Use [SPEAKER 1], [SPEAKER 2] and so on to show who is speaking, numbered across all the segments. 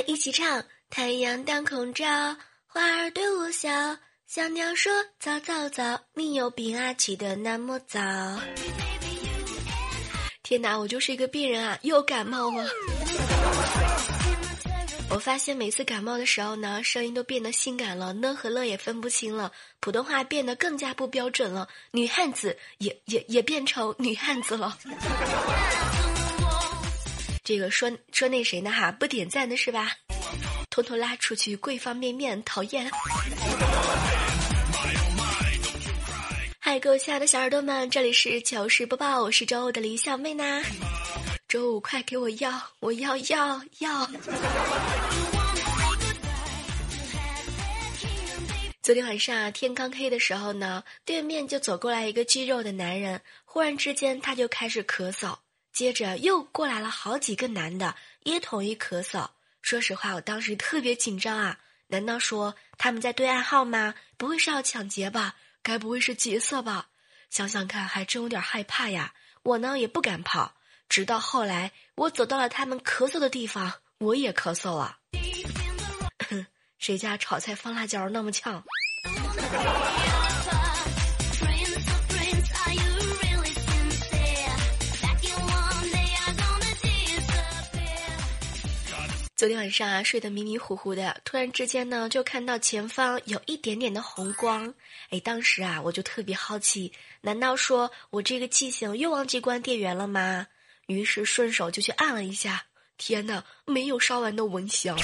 [SPEAKER 1] 一起唱。太阳当空照，花儿对我笑，小鸟说早早早，你有病啊，起得那么早。天哪，我就是一个病人啊，又感冒了。我发现每次感冒的时候呢，声音都变得性感了，呢和乐也分不清了，普通话变得更加不标准了，女汉子也也也变成女汉子了。这个说说那谁呢哈，不点赞的是吧？偷偷拉出去跪方便面，讨厌。嗨，各位亲爱的小耳朵们，这里是糗事播报，我是周五的李小妹呢。周五快给我要，我要要要。昨天晚上天刚黑的时候呢，对面就走过来一个肌肉的男人，忽然之间他就开始咳嗽，接着又过来了好几个男的，也统一咳嗽。说实话，我当时特别紧张啊！难道说他们在对暗号吗？不会是要抢劫吧？该不会是劫色吧？想想看，还真有点害怕呀！我呢也不敢跑，直到后来我走到了他们咳嗽的地方，我也咳嗽了。谁家炒菜放辣椒那么呛？昨天晚上啊，睡得迷迷糊糊的，突然之间呢，就看到前方有一点点的红光。哎，当时啊，我就特别好奇，难道说我这个记性又忘记关电源了吗？于是顺手就去按了一下，天哪，没有烧完的蚊香。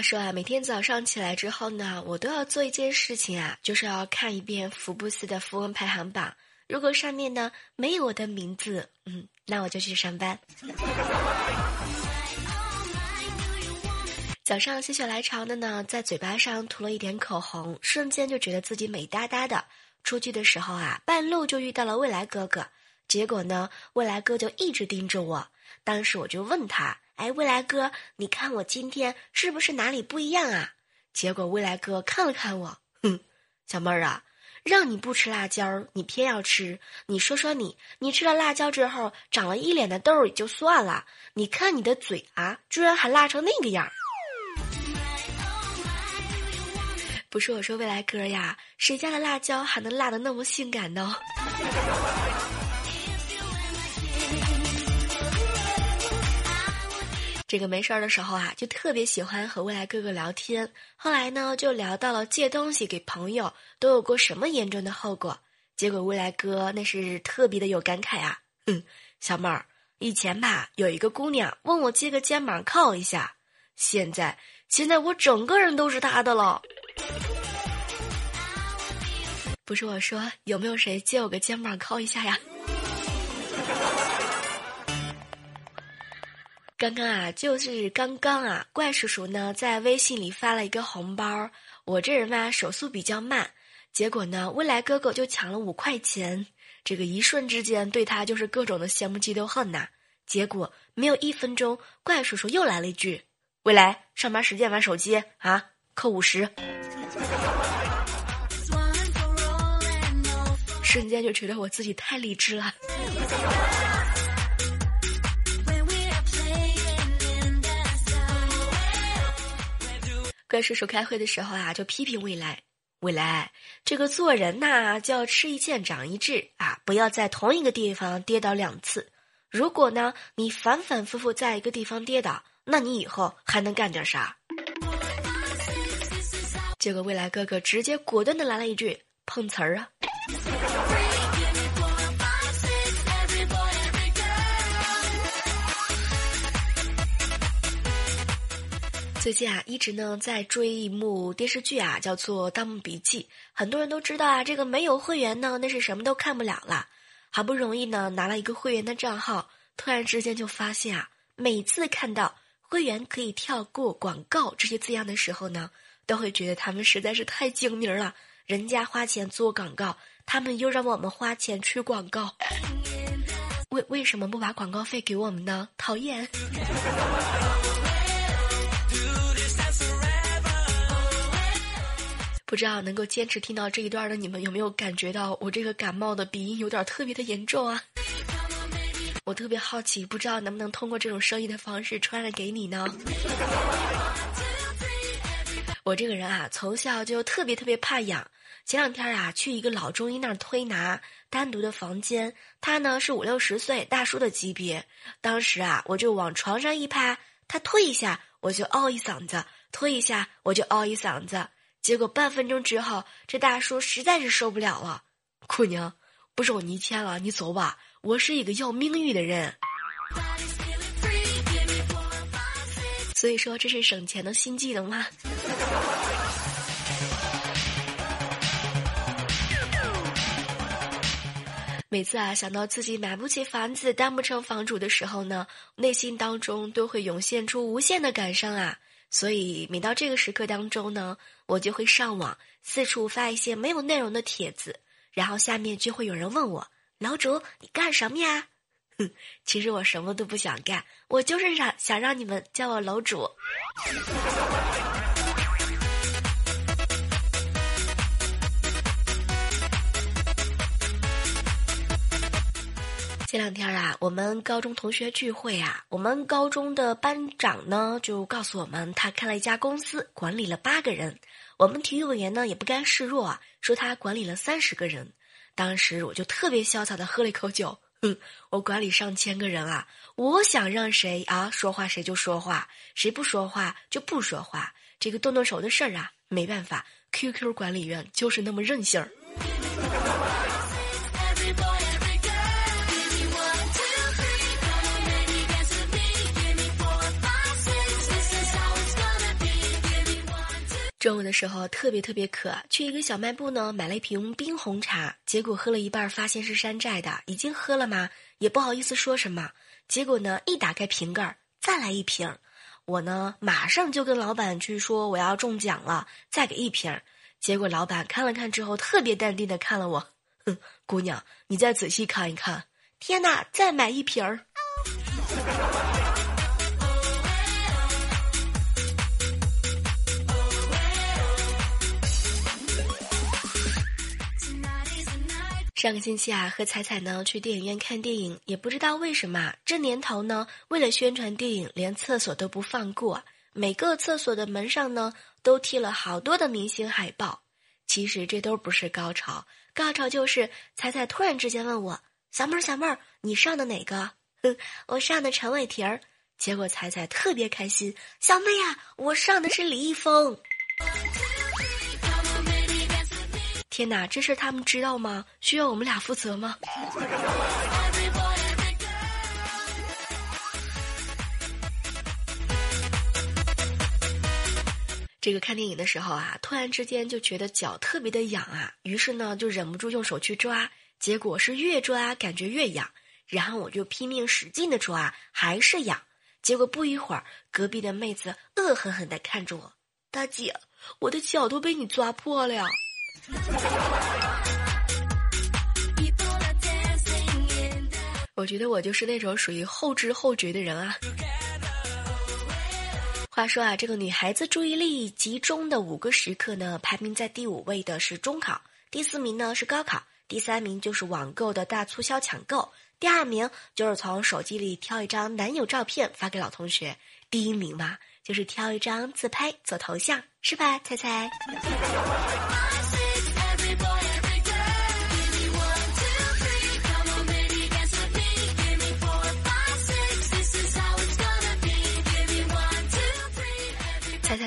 [SPEAKER 1] 他说啊，每天早上起来之后呢，我都要做一件事情啊，就是要看一遍福布斯的富翁排行榜。如果上面呢没有我的名字，嗯，那我就去上班。早上心血来潮的呢，在嘴巴上涂了一点口红，瞬间就觉得自己美哒哒的。出去的时候啊，半路就遇到了未来哥哥，结果呢，未来哥就一直盯着我。当时我就问他。哎，未来哥，你看我今天是不是哪里不一样啊？结果未来哥看了看我，哼，小妹儿啊，让你不吃辣椒，你偏要吃。你说说你，你吃了辣椒之后长了一脸的痘也就算了，你看你的嘴啊，居然还辣成那个样儿。不是我说未来哥呀，谁家的辣椒还能辣的那么性感呢？这个没事儿的时候啊，就特别喜欢和未来哥哥聊天。后来呢，就聊到了借东西给朋友都有过什么严重的后果。结果未来哥那是特别的有感慨啊，嗯，小妹儿，以前吧有一个姑娘问我借个肩膀靠一下，现在现在我整个人都是她的了。不是我说，有没有谁借我个肩膀靠一下呀？刚刚啊，就是刚刚啊，怪叔叔呢在微信里发了一个红包。我这人嘛，手速比较慢，结果呢，未来哥哥就抢了五块钱。这个一瞬之间，对他就是各种的羡慕嫉妒恨呐。结果没有一分钟，怪叔叔又来了一句：“未来上班时间玩手机啊，扣五十。”瞬间就觉得我自己太理智了。怪叔叔开会的时候啊，就批评未来，未来这个做人呐，就要吃一堑长一智啊，不要在同一个地方跌倒两次。如果呢，你反反复复在一个地方跌倒，那你以后还能干点啥？结果未来哥哥直接果断的来了一句碰瓷儿啊。最近啊，一直呢在追一幕电视剧啊，叫做《盗墓笔记》。很多人都知道啊，这个没有会员呢，那是什么都看不了了。好不容易呢拿了一个会员的账号，突然之间就发现啊，每次看到会员可以跳过广告这些字样的时候呢，都会觉得他们实在是太精明了。人家花钱做广告，他们又让我们花钱去广告，为为什么不把广告费给我们呢？讨厌。不知道能够坚持听到这一段的你们有没有感觉到我这个感冒的鼻音有点特别的严重啊？我特别好奇，不知道能不能通过这种声音的方式传染给你呢？我这个人啊，从小就特别特别怕痒。前两天啊，去一个老中医那儿推拿，单独的房间，他呢是五六十岁大叔的级别。当时啊，我就往床上一趴，他推一下，我就嗷一嗓子；推一下，我就嗷一嗓子。结果半分钟之后，这大叔实在是受不了了，姑娘，不收你钱了，你走吧。我是一个要名誉的人，所以说这是省钱的新技能吗？每次啊想到自己买不起房子、当不成房主的时候呢，内心当中都会涌现出无限的感伤啊。所以每到这个时刻当中呢，我就会上网四处发一些没有内容的帖子，然后下面就会有人问我：“楼主，你干什么呀？”哼，其实我什么都不想干，我就是想想让你们叫我楼主。前两天啊，我们高中同学聚会啊，我们高中的班长呢就告诉我们，他开了一家公司，管理了八个人。我们体育委员呢也不甘示弱啊，说他管理了三十个人。当时我就特别潇洒的喝了一口酒，哼，我管理上千个人啊，我想让谁啊说话谁就说话，谁不说话就不说话。这个动动手的事儿啊，没办法，QQ 管理员就是那么任性儿。中午的时候特别特别渴，去一个小卖部呢买了一瓶冰红茶，结果喝了一半发现是山寨的，已经喝了吗？也不好意思说什么。结果呢一打开瓶盖，再来一瓶，我呢马上就跟老板去说我要中奖了，再给一瓶。结果老板看了看之后，特别淡定的看了我，哼，姑娘，你再仔细看一看。天哪，再买一瓶儿。上个星期啊，和彩彩呢去电影院看电影，也不知道为什么，这年头呢，为了宣传电影，连厕所都不放过，每个厕所的门上呢都贴了好多的明星海报。其实这都不是高潮，高潮就是彩彩突然之间问我：“小妹儿，小妹儿，你上的哪个？”哼，我上的陈伟霆儿。结果彩彩特别开心：“小妹呀，我上的是李易峰。”天哪，这事他们知道吗？需要我们俩负责吗？这个看电影的时候啊，突然之间就觉得脚特别的痒啊，于是呢就忍不住用手去抓，结果是越抓感觉越痒，然后我就拼命使劲的抓，还是痒，结果不一会儿，隔壁的妹子恶狠狠的看着我，大姐，我的脚都被你抓破了呀。我觉得我就是那种属于后知后觉的人啊。话说啊，这个女孩子注意力集中的五个时刻呢，排名在第五位的是中考，第四名呢是高考，第三名就是网购的大促销抢购，第二名就是从手机里挑一张男友照片发给老同学，第一名嘛就是挑一张自拍做头像，是吧？猜猜。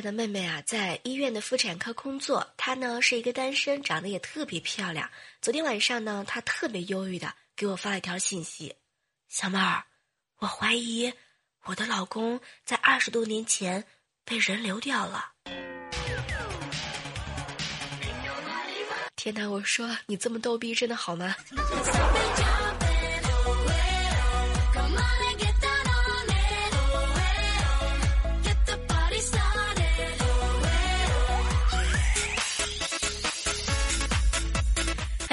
[SPEAKER 1] 的妹妹啊，在医院的妇产科工作，她呢是一个单身，长得也特别漂亮。昨天晚上呢，她特别忧郁的给我发了一条信息：“小妹儿，我怀疑我的老公在二十多年前被人流掉了。”天哪！我说你这么逗逼，真的好吗？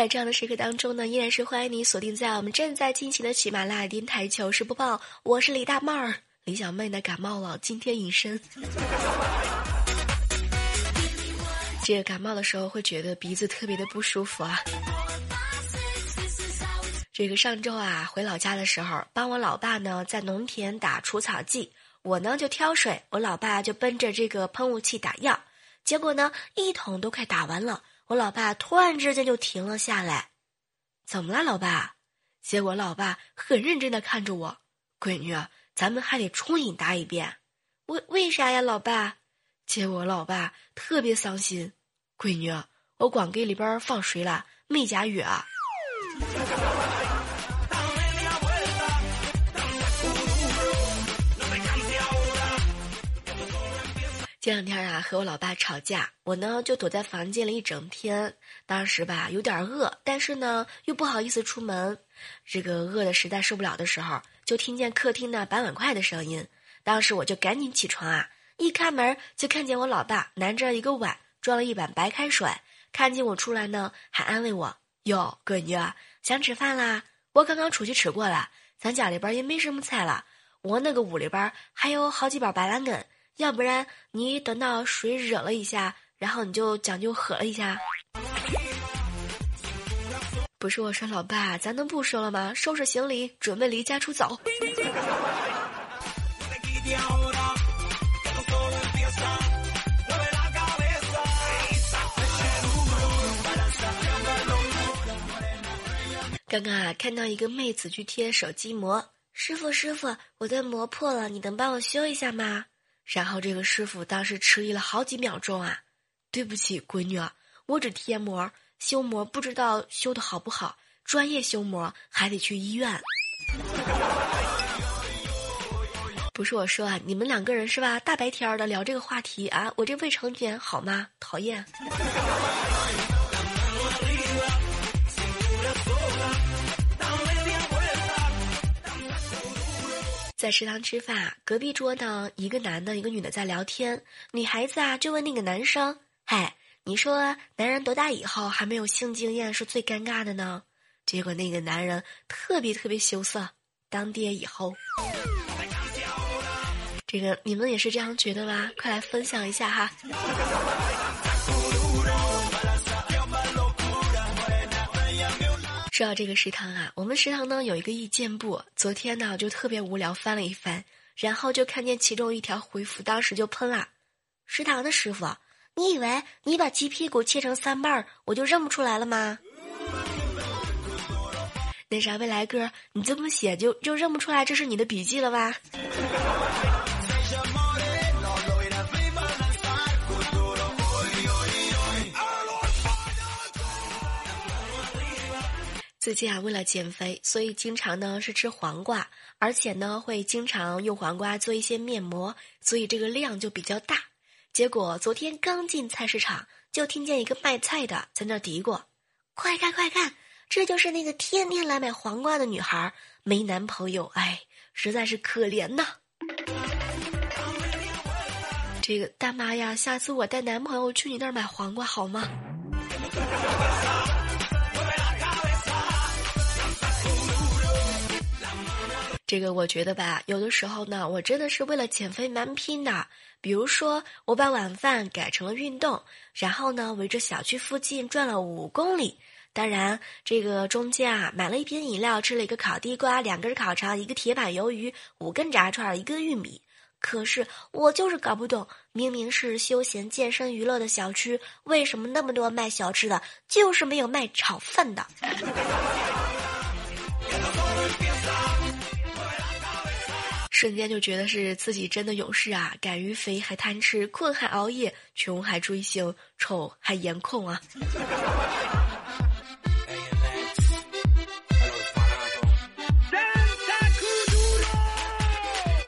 [SPEAKER 1] 在这样的时刻当中呢，依然是欢迎你锁定在我们正在进行的喜马拉雅电台糗事播报。我是李大妹儿，李小妹呢感冒了，今天隐身。这个感冒的时候会觉得鼻子特别的不舒服啊。这个上周啊回老家的时候，帮我老爸呢在农田打除草剂，我呢就挑水，我老爸就奔着这个喷雾器打药，结果呢一桶都快打完了。我老爸突然之间就停了下来，怎么了，老爸？结果老爸很认真的看着我，闺女，咱们还得重新打一遍。为为啥呀，老爸？结果老爸特别伤心，闺女，我光给里边放水了，没加药。这两天啊，和我老爸吵架，我呢就躲在房间里一整天。当时吧有点饿，但是呢又不好意思出门。这个饿的实在受不了的时候，就听见客厅的摆碗筷的声音。当时我就赶紧起床啊，一开门就看见我老爸拿着一个碗装了一碗白开水。看见我出来呢，还安慰我：“哟，闺女想吃饭啦？我刚刚出去吃过了，咱家里边也没什么菜了。我那个屋里边还有好几包白兰根。”要不然你等到水热了一下，然后你就讲究喝了一下。不是我说，老爸，咱能不说了吗？收拾行李，准备离家出走。刚刚啊，看到一个妹子去贴手机膜，师傅师傅，我的膜破了，你能帮我修一下吗？然后这个师傅当时迟疑了好几秒钟啊，对不起，闺女，我只贴膜修膜，不知道修的好不好，专业修膜还得去医院。不是我说啊，你们两个人是吧？大白天的聊这个话题啊，我这未成年好吗？讨厌。在食堂吃饭，隔壁桌呢，一个男的，一个女的在聊天。女孩子啊，就问那个男生：“嗨，你说男人多大以后还没有性经验是最尴尬的呢？”结果那个男人特别特别羞涩，当爹以后，这个你们也是这样觉得吗？快来分享一下哈。说到这个食堂啊，我们食堂呢有一个意见部。昨天呢，就特别无聊，翻了一翻，然后就看见其中一条回复，当时就喷了：“食堂的师傅，你以为你把鸡屁股切成三瓣儿，我就认不出来了吗？”那啥，未来哥，你这么写就就认不出来这是你的笔记了吧？最近啊，为了减肥，所以经常呢是吃黄瓜，而且呢会经常用黄瓜做一些面膜，所以这个量就比较大。结果昨天刚进菜市场，就听见一个卖菜的在那嘀咕：“快看快看，这就是那个天天来买黄瓜的女孩，没男朋友，哎，实在是可怜呐。”这个大妈呀，下次我带男朋友去你那儿买黄瓜好吗？这个我觉得吧，有的时候呢，我真的是为了减肥蛮拼的。比如说，我把晚饭改成了运动，然后呢，围着小区附近转了五公里。当然，这个中间啊，买了一瓶饮料，吃了一个烤地瓜，两根烤肠，一个铁板鱿鱼，五根炸串，一根玉米。可是我就是搞不懂，明明是休闲健身娱乐的小区，为什么那么多卖小吃的，就是没有卖炒饭的？瞬间就觉得是自己真的勇士啊！敢于肥还贪吃，困还熬夜，穷还追星，丑还颜控啊！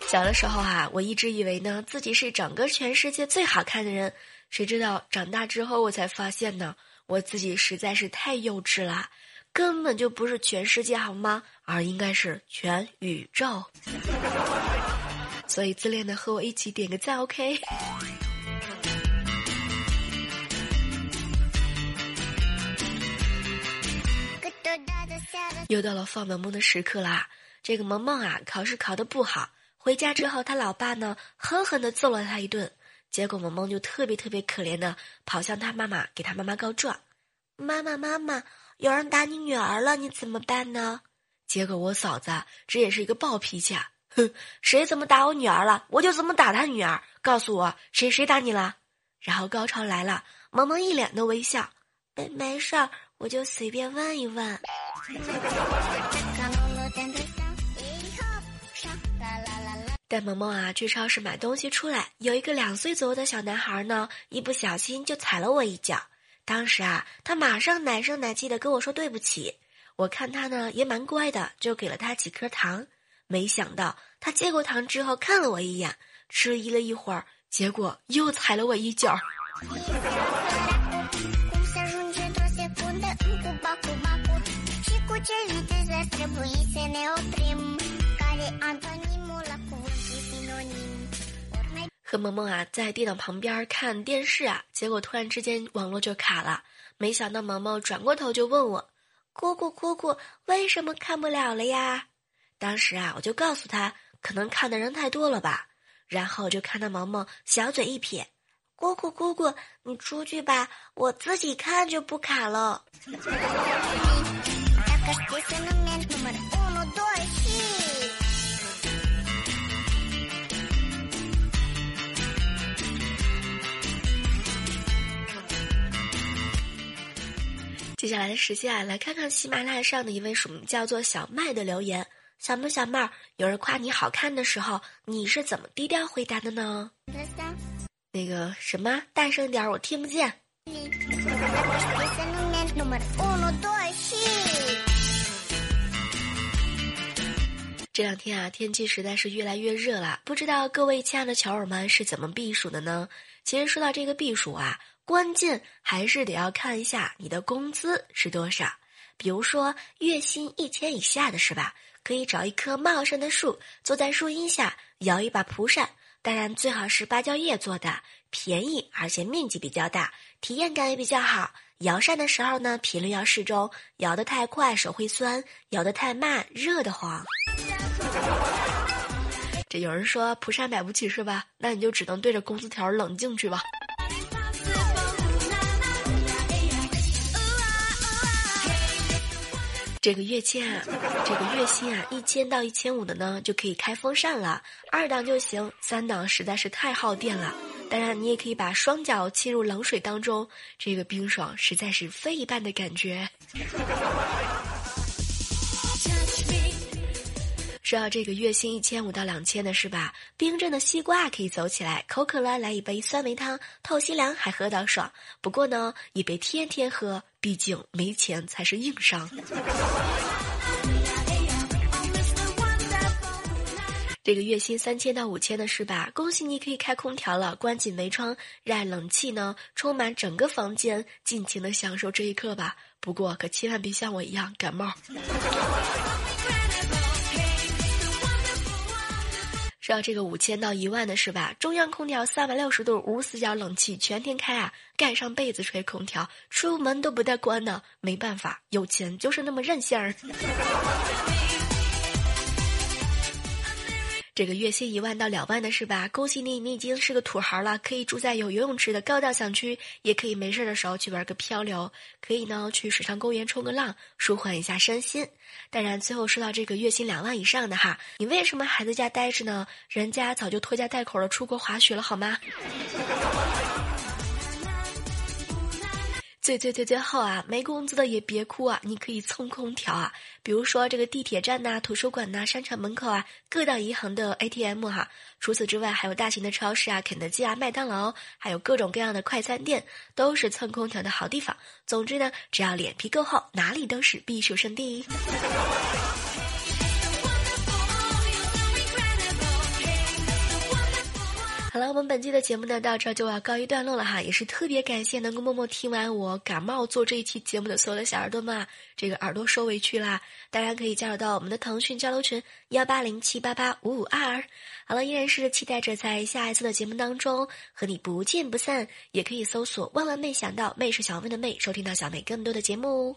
[SPEAKER 1] 小的时候啊，我一直以为呢自己是整个全世界最好看的人，谁知道长大之后我才发现呢，我自己实在是太幼稚了。根本就不是全世界好吗？而应该是全宇宙。所以自恋的和我一起点个赞，OK。又到了放萌萌的时刻啦！这个萌萌啊，考试考得不好，回家之后他老爸呢狠狠的揍了他一顿，结果萌萌就特别特别可怜的跑向他妈妈，给他妈妈告状：“妈妈妈妈。”有人打你女儿了，你怎么办呢？结果我嫂子这也是一个暴脾气啊！哼，谁怎么打我女儿了，我就怎么打他女儿。告诉我谁谁打你了？然后高潮来了，萌萌一脸的微笑，没没事儿，我就随便问一问。带萌萌啊去超市买东西出来，有一个两岁左右的小男孩呢，一不小心就踩了我一脚。当时啊，他马上奶声奶气的跟我说对不起。我看他呢也蛮乖的，就给了他几颗糖。没想到他接过糖之后看了我一眼，迟疑了一会儿，结果又踩了我一脚。和萌萌啊在电脑旁边看电视啊，结果突然之间网络就卡了。没想到萌萌转过头就问我：“姑姑姑姑，为什么看不了了呀？”当时啊，我就告诉他，可能看的人太多了吧。然后就看到萌萌小嘴一撇：“姑姑姑姑，你出去吧，我自己看就不卡了。”接下来的时间啊，来看看喜马拉雅上的一位署名叫做小麦的留言。小妹小妹儿，有人夸你好看的时候，你是怎么低调回答的呢？那个什么，大声点，我听不见。这两天啊，天气实在是越来越热了，不知道各位亲爱的球友们是怎么避暑的呢？其实说到这个避暑啊。关键还是得要看一下你的工资是多少，比如说月薪一千以下的是吧？可以找一棵茂盛的树，坐在树荫下摇一把蒲扇，当然最好是芭蕉叶做的，便宜而且面积比较大，体验感也比较好。摇扇的时候呢，频率要适中，摇得太快手会酸，摇得太慢热得慌。这有人说蒲扇买不起是吧？那你就只能对着工资条冷静去吧。这个月签啊，这个月薪啊，一千到一千五的呢，就可以开风扇了，二档就行，三档实在是太耗电了。当然，你也可以把双脚浸入冷水当中，这个冰爽实在是非一般的感觉。说到这个月薪一千五到两千的是吧？冰镇的西瓜可以走起来，口渴了来一杯酸梅汤，透心凉还喝到爽。不过呢，也别天天喝。毕竟没钱才是硬伤。这个月薪三千到五千的是吧？恭喜你可以开空调了，关紧门窗，让冷气呢充满整个房间，尽情的享受这一刻吧。不过可千万别像我一样感冒。知道这个五千到一万的是吧？中央空调三百六十度无死角冷气全天开啊，盖上被子吹空调，出门都不带关的。没办法，有钱就是那么任性儿。这个月薪一万到两万的是吧？恭喜你，你已经是个土豪了，可以住在有游泳池的高档小区，也可以没事的时候去玩个漂流，可以呢去水上公园冲个浪，舒缓一下身心。当然，最后说到这个月薪两万以上的哈，你为什么还在家待着呢？人家早就拖家带口的出国滑雪了，好吗？最最最最后啊，没工资的也别哭啊，你可以蹭空调啊。比如说这个地铁站呐、图书馆呐、商场门口啊、各大银行的 ATM 哈。除此之外，还有大型的超市啊、肯德基啊、麦当劳，还有各种各样的快餐店，都是蹭空调的好地方。总之呢，只要脸皮够厚，哪里都是避暑胜地。好了，我们本期的节目呢，到这儿就要告一段落了哈，也是特别感谢能够默默听完我感冒做这一期节目的所有的小耳朵们，这个耳朵受委屈啦！大家可以加入到我们的腾讯交流群幺八零七八八五五二。好了，依然是期待着在下一次的节目当中和你不见不散，也可以搜索“万万没想到”，妹是小妹的妹，收听到小妹更多的节目。